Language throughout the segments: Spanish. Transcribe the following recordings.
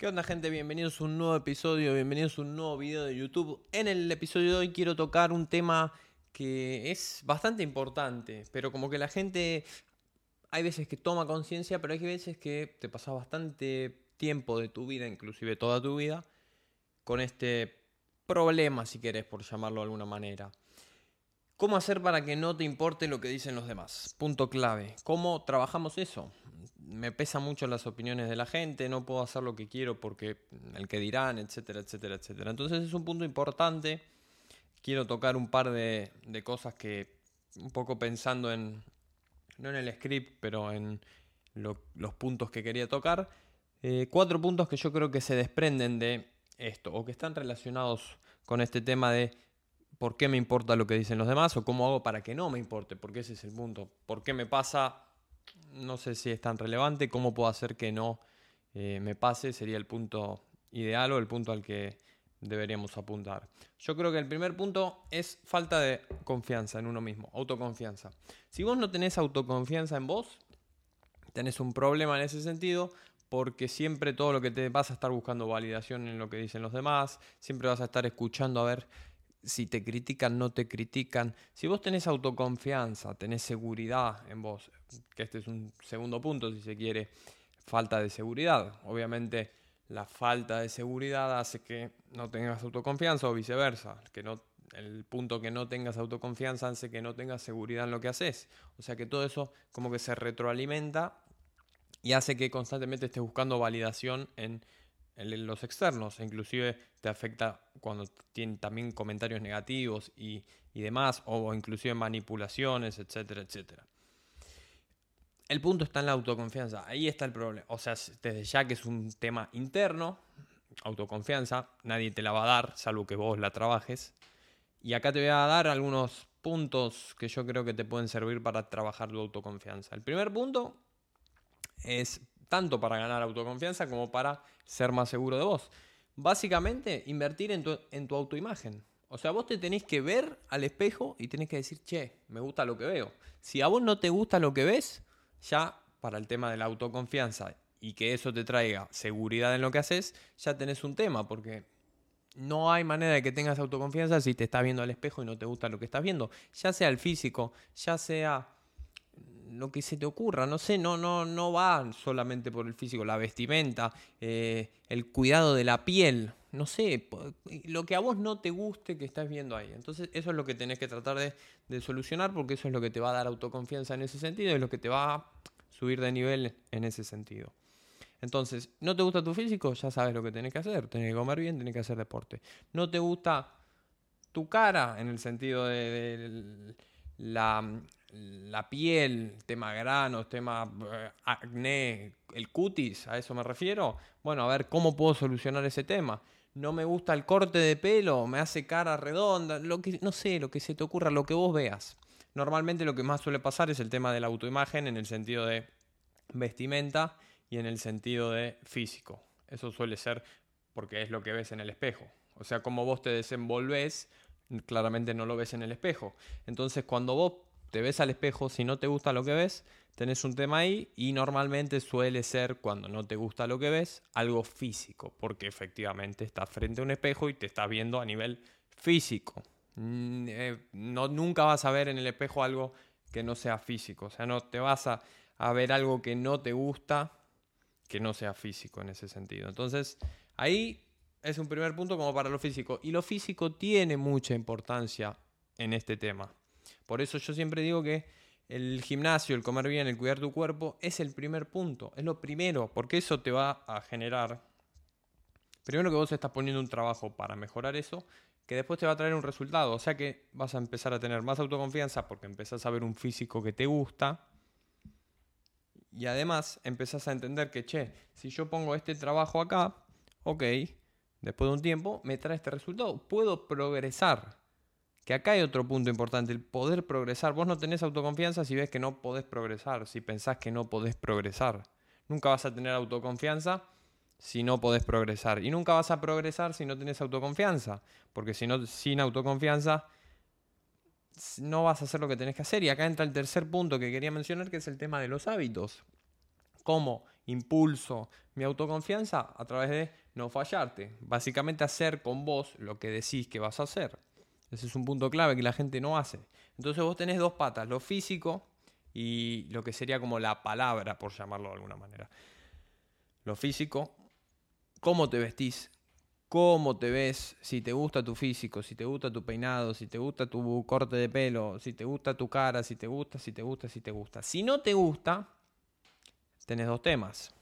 ¿Qué onda gente? Bienvenidos a un nuevo episodio, bienvenidos a un nuevo video de YouTube. En el episodio de hoy quiero tocar un tema que es bastante importante, pero como que la gente hay veces que toma conciencia, pero hay veces que te pasas bastante tiempo de tu vida, inclusive toda tu vida, con este problema, si querés, por llamarlo de alguna manera. ¿Cómo hacer para que no te importe lo que dicen los demás? Punto clave. ¿Cómo trabajamos eso? Me pesan mucho las opiniones de la gente, no puedo hacer lo que quiero porque el que dirán, etcétera, etcétera, etcétera. Entonces es un punto importante. Quiero tocar un par de, cosas que, un poco pensando en, no en el script, pero en los puntos que quería tocar. Eh, cuatro puntos que yo creo que se desprenden de esto o que están relacionados con este tema de por qué me importa lo que dicen los demás o cómo hago para que no me importe, porque ese es el punto. ¿Por qué me pasa? No sé si es tan relevante, cómo puedo hacer que no eh, me pase, sería el punto ideal o el punto al que deberíamos apuntar. Yo creo que el primer punto es falta de confianza en uno mismo, autoconfianza. Si vos no tenés autoconfianza en vos, tenés un problema en ese sentido, porque siempre todo lo que te vas a estar buscando validación en lo que dicen los demás, siempre vas a estar escuchando a ver si te critican, no te critican. Si vos tenés autoconfianza, tenés seguridad en vos, que este es un segundo punto si se quiere, falta de seguridad. Obviamente la falta de seguridad hace que no tengas autoconfianza o viceversa. Que no, el punto que no tengas autoconfianza hace que no tengas seguridad en lo que haces. O sea que todo eso como que se retroalimenta y hace que constantemente estés buscando validación en los externos, e inclusive te afecta cuando tienen también comentarios negativos y, demás, o inclusive manipulaciones, etcétera, etcétera. El punto está en la autoconfianza, ahí está el problema. O sea, desde ya que es un tema interno, autoconfianza, nadie te la va a dar, salvo que vos la trabajes. Y acá te voy a dar algunos puntos que yo creo que te pueden servir para trabajar tu autoconfianza. El primer punto es tanto para ganar autoconfianza como para ser más seguro de vos. Básicamente, invertir en tu, en tu autoimagen. O sea, vos te tenés que ver al espejo y tenés que decir, che, me gusta lo que veo. Si a vos no te gusta lo que ves, ya para el tema de la autoconfianza y que eso te traiga seguridad en lo que haces, ya tenés un tema, porque no hay manera de que tengas autoconfianza si te estás viendo al espejo y no te gusta lo que estás viendo. Ya sea el físico, ya sea lo que se te ocurra, no sé, no, no, no va solamente por el físico, la vestimenta, eh, el cuidado de la piel, no sé, lo que a vos no te guste que estás viendo ahí. Entonces eso es lo que tenés que tratar de, de solucionar porque eso es lo que te va a dar autoconfianza en ese sentido, es lo que te va a subir de nivel en ese sentido. Entonces, ¿no te gusta tu físico? Ya sabes lo que tenés que hacer, tenés que comer bien, tenés que hacer deporte. ¿No te gusta tu cara en el sentido de la, la piel, tema granos, tema eh, acné, el cutis, a eso me refiero. Bueno, a ver cómo puedo solucionar ese tema. No me gusta el corte de pelo, me hace cara redonda, lo que no sé, lo que se te ocurra, lo que vos veas. Normalmente lo que más suele pasar es el tema de la autoimagen en el sentido de vestimenta y en el sentido de físico. Eso suele ser porque es lo que ves en el espejo. O sea, como vos te desenvolves, claramente no lo ves en el espejo. Entonces, cuando vos te ves al espejo, si no te gusta lo que ves, tenés un tema ahí y normalmente suele ser, cuando no te gusta lo que ves, algo físico, porque efectivamente estás frente a un espejo y te estás viendo a nivel físico. Mm, eh, no, nunca vas a ver en el espejo algo que no sea físico, o sea, no te vas a, a ver algo que no te gusta que no sea físico en ese sentido. Entonces, ahí es un primer punto como para lo físico. Y lo físico tiene mucha importancia en este tema. Por eso yo siempre digo que el gimnasio, el comer bien, el cuidar tu cuerpo es el primer punto, es lo primero, porque eso te va a generar, primero que vos estás poniendo un trabajo para mejorar eso, que después te va a traer un resultado, o sea que vas a empezar a tener más autoconfianza porque empezás a ver un físico que te gusta y además empezás a entender que, che, si yo pongo este trabajo acá, ok, después de un tiempo me trae este resultado, puedo progresar. Que acá hay otro punto importante, el poder progresar. Vos no tenés autoconfianza si ves que no podés progresar, si pensás que no podés progresar. Nunca vas a tener autoconfianza si no podés progresar. Y nunca vas a progresar si no tenés autoconfianza. Porque si no, sin autoconfianza no vas a hacer lo que tenés que hacer. Y acá entra el tercer punto que quería mencionar, que es el tema de los hábitos. Cómo impulso, mi autoconfianza a través de no fallarte. Básicamente hacer con vos lo que decís que vas a hacer. Ese es un punto clave que la gente no hace. Entonces vos tenés dos patas, lo físico y lo que sería como la palabra, por llamarlo de alguna manera. Lo físico, cómo te vestís, cómo te ves, si te gusta tu físico, si te gusta tu peinado, si te gusta tu corte de pelo, si te gusta tu cara, si te gusta, si te gusta, si te gusta. Si no te gusta, tenés dos temas.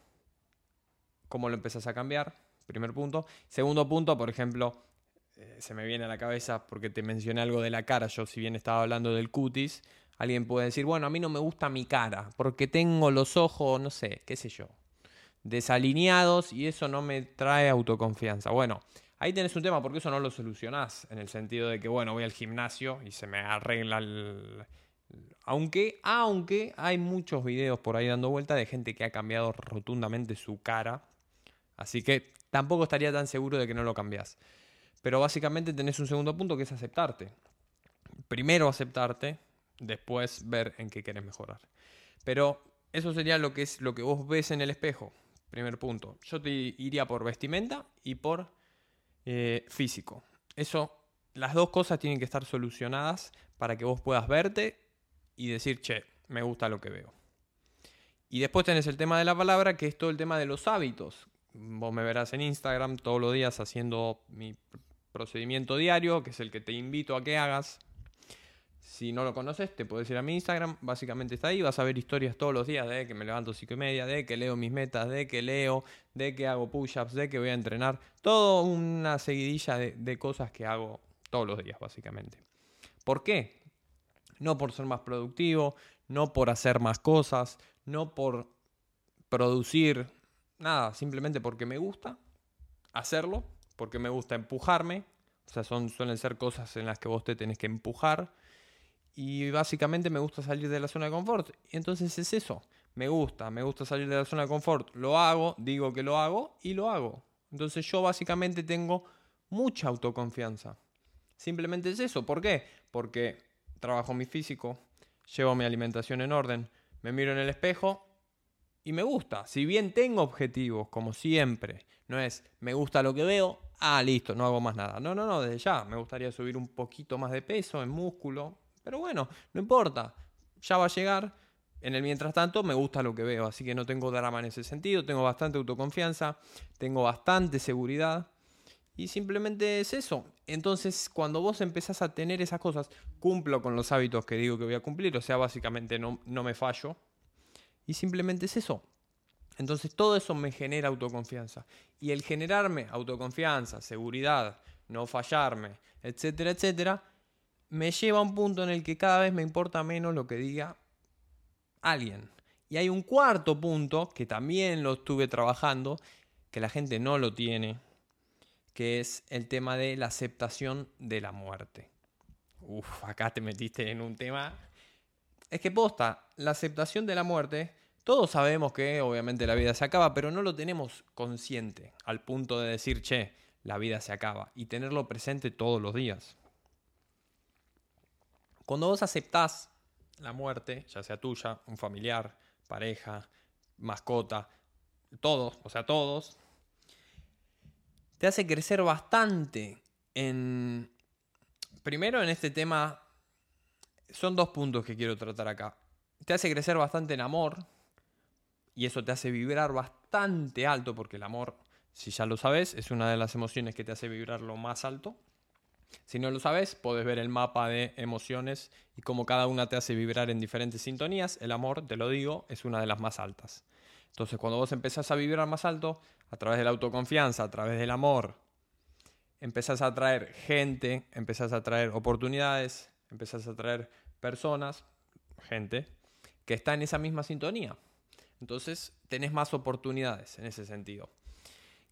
¿Cómo lo empezás a cambiar? Primer punto. Segundo punto, por ejemplo, eh, se me viene a la cabeza porque te mencioné algo de la cara. Yo, si bien estaba hablando del cutis, alguien puede decir, bueno, a mí no me gusta mi cara porque tengo los ojos, no sé, qué sé yo, desalineados y eso no me trae autoconfianza. Bueno, ahí tenés un tema porque eso no lo solucionás en el sentido de que, bueno, voy al gimnasio y se me arregla el... Aunque, aunque hay muchos videos por ahí dando vuelta de gente que ha cambiado rotundamente su cara. Así que tampoco estaría tan seguro de que no lo cambiás. Pero básicamente tenés un segundo punto que es aceptarte. Primero aceptarte, después ver en qué querés mejorar. Pero eso sería lo que es lo que vos ves en el espejo. Primer punto. Yo te iría por vestimenta y por eh, físico. Eso, las dos cosas tienen que estar solucionadas para que vos puedas verte y decir, che, me gusta lo que veo. Y después tenés el tema de la palabra, que es todo el tema de los hábitos. Vos me verás en Instagram todos los días haciendo mi procedimiento diario, que es el que te invito a que hagas. Si no lo conoces, te puedes ir a mi Instagram, básicamente está ahí, vas a ver historias todos los días de que me levanto cinco y media, de que leo mis metas, de que leo, de que hago push-ups, de que voy a entrenar, todo una seguidilla de cosas que hago todos los días, básicamente. ¿Por qué? No por ser más productivo, no por hacer más cosas, no por producir nada, simplemente porque me gusta hacerlo, porque me gusta empujarme, o sea, son, suelen ser cosas en las que vos te tenés que empujar y básicamente me gusta salir de la zona de confort. Y entonces es eso. Me gusta, me gusta salir de la zona de confort. Lo hago, digo que lo hago y lo hago. Entonces yo básicamente tengo mucha autoconfianza. Simplemente es eso. ¿Por qué? Porque trabajo mi físico, llevo mi alimentación en orden, me miro en el espejo y me gusta. Si bien tengo objetivos, como siempre, no es me gusta lo que veo, ah, listo, no hago más nada. No, no, no, desde ya. Me gustaría subir un poquito más de peso en músculo, pero bueno, no importa, ya va a llegar. En el mientras tanto me gusta lo que veo, así que no tengo drama en ese sentido, tengo bastante autoconfianza, tengo bastante seguridad y simplemente es eso. Entonces cuando vos empezás a tener esas cosas, cumplo con los hábitos que digo que voy a cumplir, o sea, básicamente no, no me fallo y simplemente es eso. Entonces todo eso me genera autoconfianza. Y el generarme autoconfianza, seguridad, no fallarme, etcétera, etcétera, me lleva a un punto en el que cada vez me importa menos lo que diga alguien. Y hay un cuarto punto que también lo estuve trabajando, que la gente no lo tiene, que es el tema de la aceptación de la muerte. Uf, acá te metiste en un tema. Es que posta, la aceptación de la muerte, todos sabemos que obviamente la vida se acaba, pero no lo tenemos consciente al punto de decir, che, la vida se acaba y tenerlo presente todos los días. Cuando vos aceptás la muerte, ya sea tuya, un familiar, pareja, mascota, todos, o sea, todos, te hace crecer bastante en... Primero en este tema, son dos puntos que quiero tratar acá. Te hace crecer bastante en amor y eso te hace vibrar bastante alto porque el amor, si ya lo sabes, es una de las emociones que te hace vibrar lo más alto. Si no lo sabes, puedes ver el mapa de emociones y cómo cada una te hace vibrar en diferentes sintonías. El amor, te lo digo, es una de las más altas. Entonces, cuando vos empezás a vibrar más alto, a través de la autoconfianza, a través del amor, empezás a atraer gente, empezás a atraer oportunidades, empezás a atraer personas, gente, que está en esa misma sintonía. Entonces, tenés más oportunidades en ese sentido.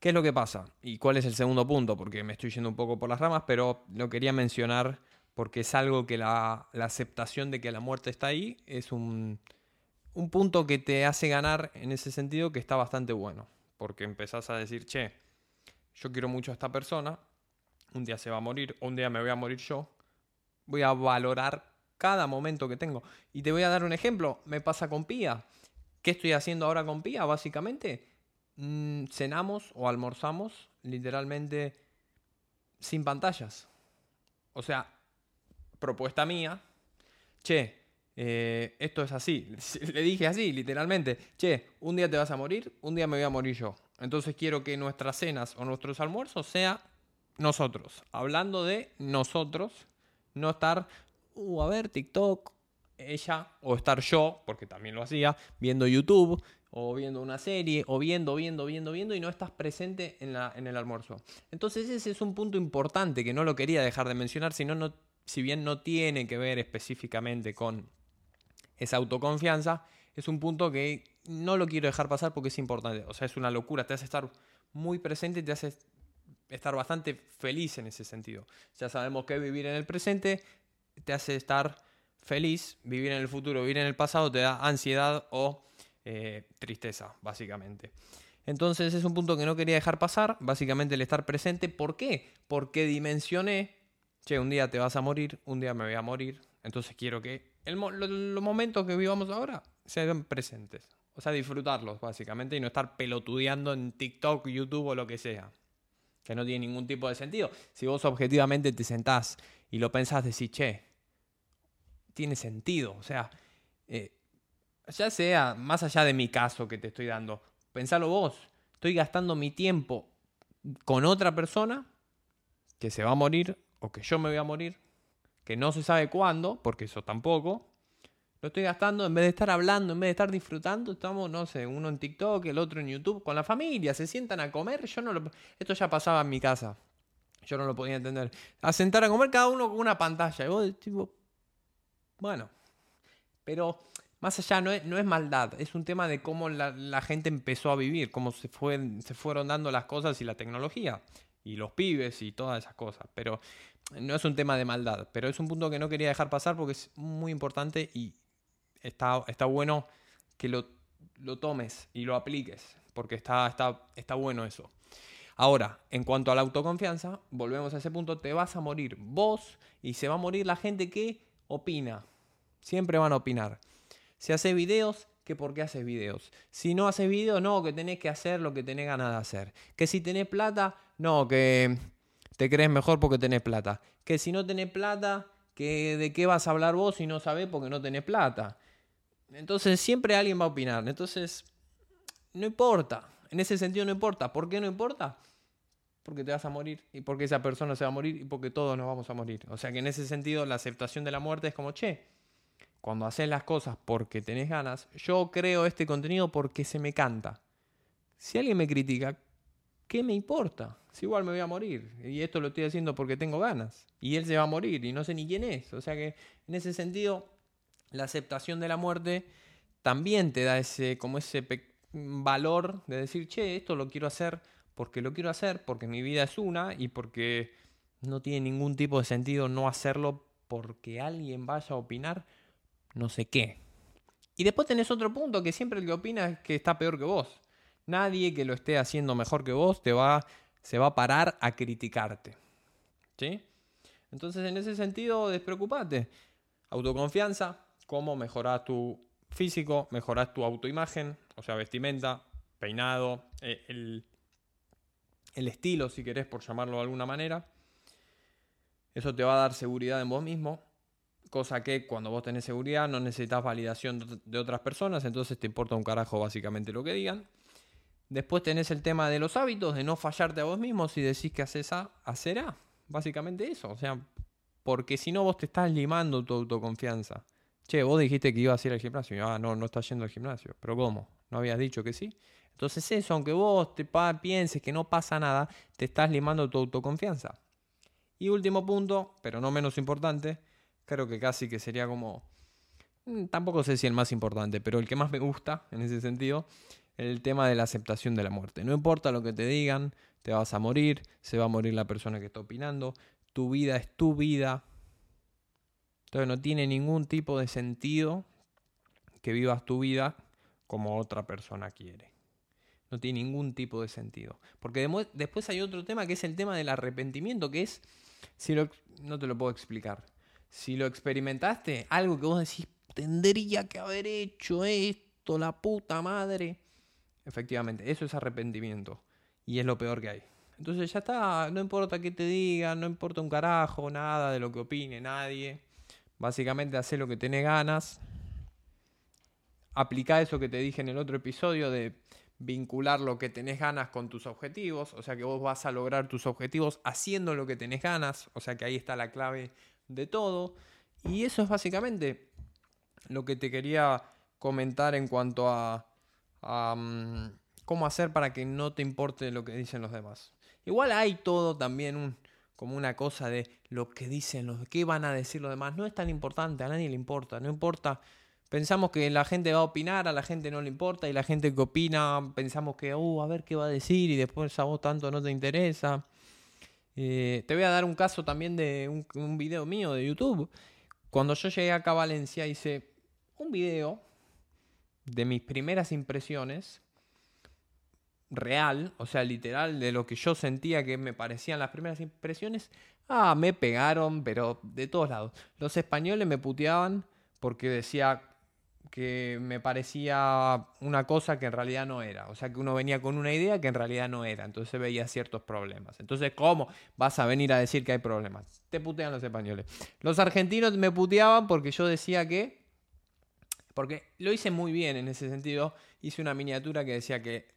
¿Qué es lo que pasa? ¿Y cuál es el segundo punto? Porque me estoy yendo un poco por las ramas, pero lo quería mencionar porque es algo que la, aceptación de que la muerte está ahí es un, un punto que te hace ganar en ese sentido que está bastante bueno. Porque empezás a decir, che, yo quiero mucho a esta persona, un día se va a morir, un día me voy a morir yo, voy a valorar cada momento que tengo. Y te voy a dar un ejemplo, me pasa con Pía ¿Qué estoy haciendo ahora con Pía? Básicamente, mm, cenamos o almorzamos literalmente sin pantallas. O sea, propuesta mía, che, eh, esto es así. Le dije así, literalmente, che, un día te vas a morir, un día me voy a morir yo. Entonces quiero que nuestras cenas o nuestros almuerzos sea nosotros. Hablando de nosotros, no estar, uh, a ver, TikTok, ella, o estar yo, porque también lo hacía, viendo YouTube, o viendo una serie, o viendo, viendo, viendo, viendo, y no estás presente en, la, en el almuerzo. Entonces ese es un punto importante que no lo quería dejar de mencionar, sino no, si bien no tiene que ver específicamente con esa autoconfianza, es un punto que no lo quiero dejar pasar porque es importante. O sea, es una locura, te hace estar muy presente te hace estar bastante feliz en ese sentido. Ya sabemos que vivir en el presente te hace estar feliz, vivir en el futuro, vivir en el pasado te da ansiedad o eh, tristeza, básicamente. Entonces es un punto que no quería dejar pasar, básicamente el estar presente. ¿Por qué? Porque dimensioné, che, un día te vas a morir, un día me voy a morir, entonces quiero que los momentos que vivamos ahora sean presentes. O sea, disfrutarlos, básicamente, y no estar pelotudeando en TikTok, YouTube o lo que sea. Que no tiene ningún tipo de sentido. Si vos objetivamente te sentás y lo pensás, decís, che, tiene sentido. O sea, eh, ya sea más allá de mi caso que te estoy dando, pensalo vos. Estoy gastando mi tiempo con otra persona que se va a morir o que yo me voy a morir, que no se sabe cuándo, porque eso tampoco, lo estoy gastando en vez de estar hablando, en vez de estar disfrutando, estamos, no sé, uno en TikTok, el otro en YouTube, con la familia, se sientan a comer, yo no lo... Esto ya pasaba en mi casa, yo no lo podía entender. A sentar a comer cada uno con una pantalla, y vos, tipo, bueno, pero más allá no es, no es maldad, es un tema de cómo la, la, gente empezó a vivir, cómo se, fue, se fueron dando las cosas y la tecnología, y los pibes y todas esas cosas, pero no es un tema de maldad, pero es un punto que no quería dejar pasar porque es muy importante y está, está bueno que lo, lo, tomes y lo apliques, porque está, está, está bueno eso. Ahora, en cuanto a la autoconfianza, volvemos a ese punto, te vas a morir vos y se va a morir la gente que opina. Siempre van a opinar. Si haces videos, que por qué haces videos. Si no haces videos, no, que tenés que hacer lo que tenés ganas de hacer. Que si tenés plata, no, que te crees mejor porque tenés plata. Que si no tenés plata, que de qué vas a hablar vos si no sabés porque no tenés plata. Entonces siempre alguien va a opinar. Entonces, no importa. En ese sentido no importa. ¿Por qué no importa? Porque te vas a morir y porque esa persona se va a morir y porque todos nos vamos a morir. O sea que en ese sentido la aceptación de la muerte es como, che, cuando haces las cosas porque tenés ganas, yo creo este contenido porque se me canta. Si alguien me critica, ¿qué me importa? Si igual me voy a morir. Y esto lo estoy haciendo porque tengo ganas. Y él se va a morir y no sé ni quién es. O sea que en ese sentido la aceptación de la muerte también te da ese, como ese valor de decir, che, esto lo quiero hacer porque lo quiero hacer, porque mi vida es una y porque no tiene ningún tipo de sentido no hacerlo porque alguien vaya a opinar no sé qué. Y después tenés otro punto que siempre el que opina es que está peor que vos. Nadie que lo esté haciendo mejor que vos te va, se va a parar a criticarte. ¿Sí? Entonces en ese sentido despreocupate. Autoconfianza, cómo mejorar tu físico, mejorar tu autoimagen, o sea, vestimenta, peinado, eh, el, el estilo, si querés, por llamarlo de alguna manera. Eso te va a dar seguridad en vos mismo, cosa que cuando vos tenés seguridad no necesitas validación de otras personas, entonces te importa un carajo básicamente lo que digan. Después tenés el tema de los hábitos, de no fallarte a vos mismo si decís que haces A, hacer A. Básicamente eso, o sea, porque si no vos te estás limando tu autoconfianza. Che, vos dijiste que ibas a ir al gimnasio. Ah, no, no estás yendo al gimnasio. ¿Pero cómo? ¿No habías dicho que sí? Entonces eso, aunque vos te pienses que no pasa nada, te estás limando tu autoconfianza. Y último punto, pero no menos importante, creo que casi que sería como... Mm, tampoco sé si el más importante, pero el que más me gusta en ese sentido, el tema de la aceptación de la muerte. No importa lo que te digan, te vas a morir, se va a morir la persona que está opinando, tu vida es tu vida, entonces no tiene ningún tipo de sentido que vivas tu vida como otra persona quiere. No tiene ningún tipo de sentido. Porque después hay otro tema que es el tema del arrepentimiento, que es, si lo, no te lo puedo explicar. Si lo experimentaste, algo que vos decís, tendría que haber hecho esto la puta madre. Efectivamente, eso es arrepentimiento. Y es lo peor que hay. Entonces ya está, no importa qué te digan, no importa un carajo, nada de lo que opine nadie. Básicamente hace lo que tenés ganas. Aplica eso que te dije en el otro episodio de vincular lo que tenés ganas con tus objetivos. O sea que vos vas a lograr tus objetivos haciendo lo que tenés ganas. O sea que ahí está la clave de todo. Y eso es básicamente lo que te quería comentar en cuanto a, mm, cómo hacer para que no te importe lo que dicen los demás. Igual hay todo también un, como una cosa de lo que dicen los qué van a decir los demás. No es tan importante, a nadie le importa, no importa. Pensamos que la gente va a opinar, a la gente no le importa, y la gente que opina, pensamos que, uh, a ver qué va a decir, y después a vos tanto no te interesa. Eh, te voy a dar un caso también de un, un video mío de YouTube. Cuando yo llegué acá a Valencia hice un video de mis primeras impresiones real, o sea, literal, de lo que yo sentía que me parecían las primeras impresiones, ah, me pegaron, pero de todos lados. Los españoles me puteaban porque decía que me parecía una cosa que en realidad no era. O sea, que uno venía con una idea que en realidad no era. Entonces veía ciertos problemas. Entonces, ¿cómo vas a venir a decir que hay problemas? Te putean los españoles. Los argentinos me puteaban porque yo decía que... Porque lo hice muy bien en ese sentido. Hice una miniatura que decía que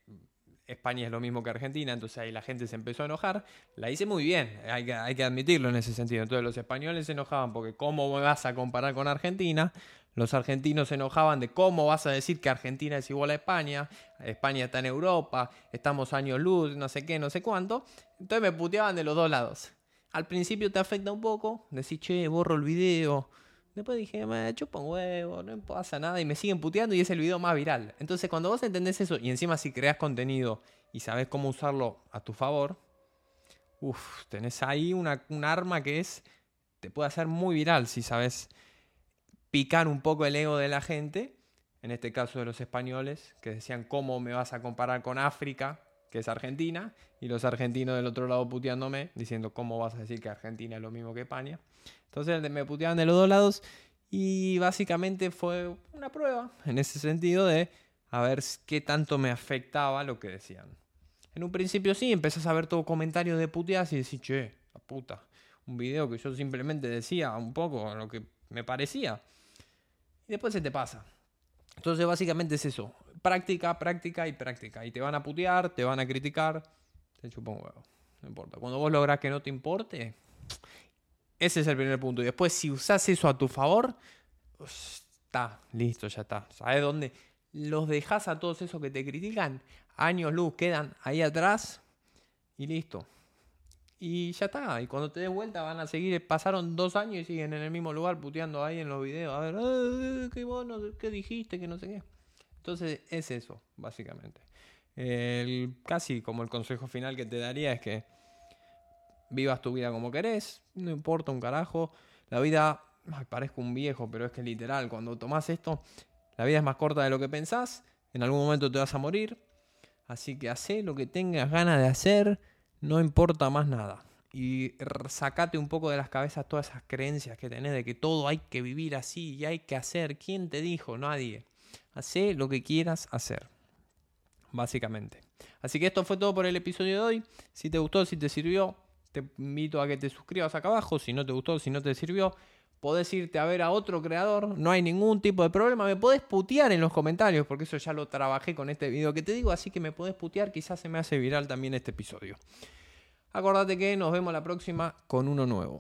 España es lo mismo que Argentina, entonces ahí la gente se empezó a enojar. La hice muy bien, hay que, admitirlo en ese sentido. Entonces los españoles se enojaban porque ¿cómo vas a comparar con Argentina? Los argentinos se enojaban de cómo vas a decir que Argentina es igual a España, España está en Europa, estamos años luz, no sé qué, no sé cuánto. Entonces me puteaban de los dos lados. Al principio te afecta un poco, decís, che, borro el video, Después dije, me chupa un huevo, no pasa nada. Y me siguen puteando y es el video más viral. Entonces, cuando vos entendés eso y encima si creas contenido y sabes cómo usarlo a tu favor, uff, tenés ahí una, un arma que es. te puede hacer muy viral si sabes picar un poco el ego de la gente. En este caso de los españoles, que decían, ¿cómo me vas a comparar con África? Que es Argentina, y los argentinos del otro lado puteándome, diciendo cómo vas a decir que Argentina es lo mismo que España. Entonces me puteaban de los dos lados y básicamente fue una prueba en ese sentido de a ver qué tanto me afectaba lo que decían. En un principio sí, empezás a ver todo comentarios de puteadas y decís, che, la puta, un video que yo simplemente decía un poco lo que me parecía. Y después se te pasa. Entonces básicamente es eso. Práctica, práctica y práctica. Y te van a putear, te van a criticar. Te chupo un huevo. No importa. Cuando vos lográs que no te importe, ese es el primer punto. Y después si usás eso a tu favor, está, listo, ya está. ¿Sabes dónde? Los dejas a todos esos que te critican. Años luz quedan ahí atrás. Y listo. Y ya está. Y cuando te des vuelta van a seguir. Pasaron dos años y siguen en el mismo lugar puteando ahí en los videos. A ver, eh, qué bueno, qué dijiste, que no sé qué. Entonces es eso, básicamente. El, casi como el consejo final que te daría es que vivas tu vida como querés. No importa un carajo. La vida, parezco un viejo, pero es que literal, cuando tomás esto, la vida es más corta de lo que pensás. En algún momento te vas a morir. Así que haz lo que tengas ganas de hacer no importa más nada. Y sacate un poco de las cabezas todas esas creencias que tenés de que todo hay que vivir así y hay que hacer. ¿Quién te dijo? Nadie. Hacé lo que quieras hacer. Básicamente. Así que esto fue todo por el episodio de hoy. Si te gustó, si te sirvió, te invito a que te suscribas acá abajo. Si no te gustó, si no te sirvió, podés irte a ver a otro creador. No hay ningún tipo de problema. Me podés putear en los comentarios, porque eso ya lo trabajé con este video que te digo. Así que me podés putear. Quizás se me hace viral también este episodio. Acordate que nos vemos la próxima con uno nuevo.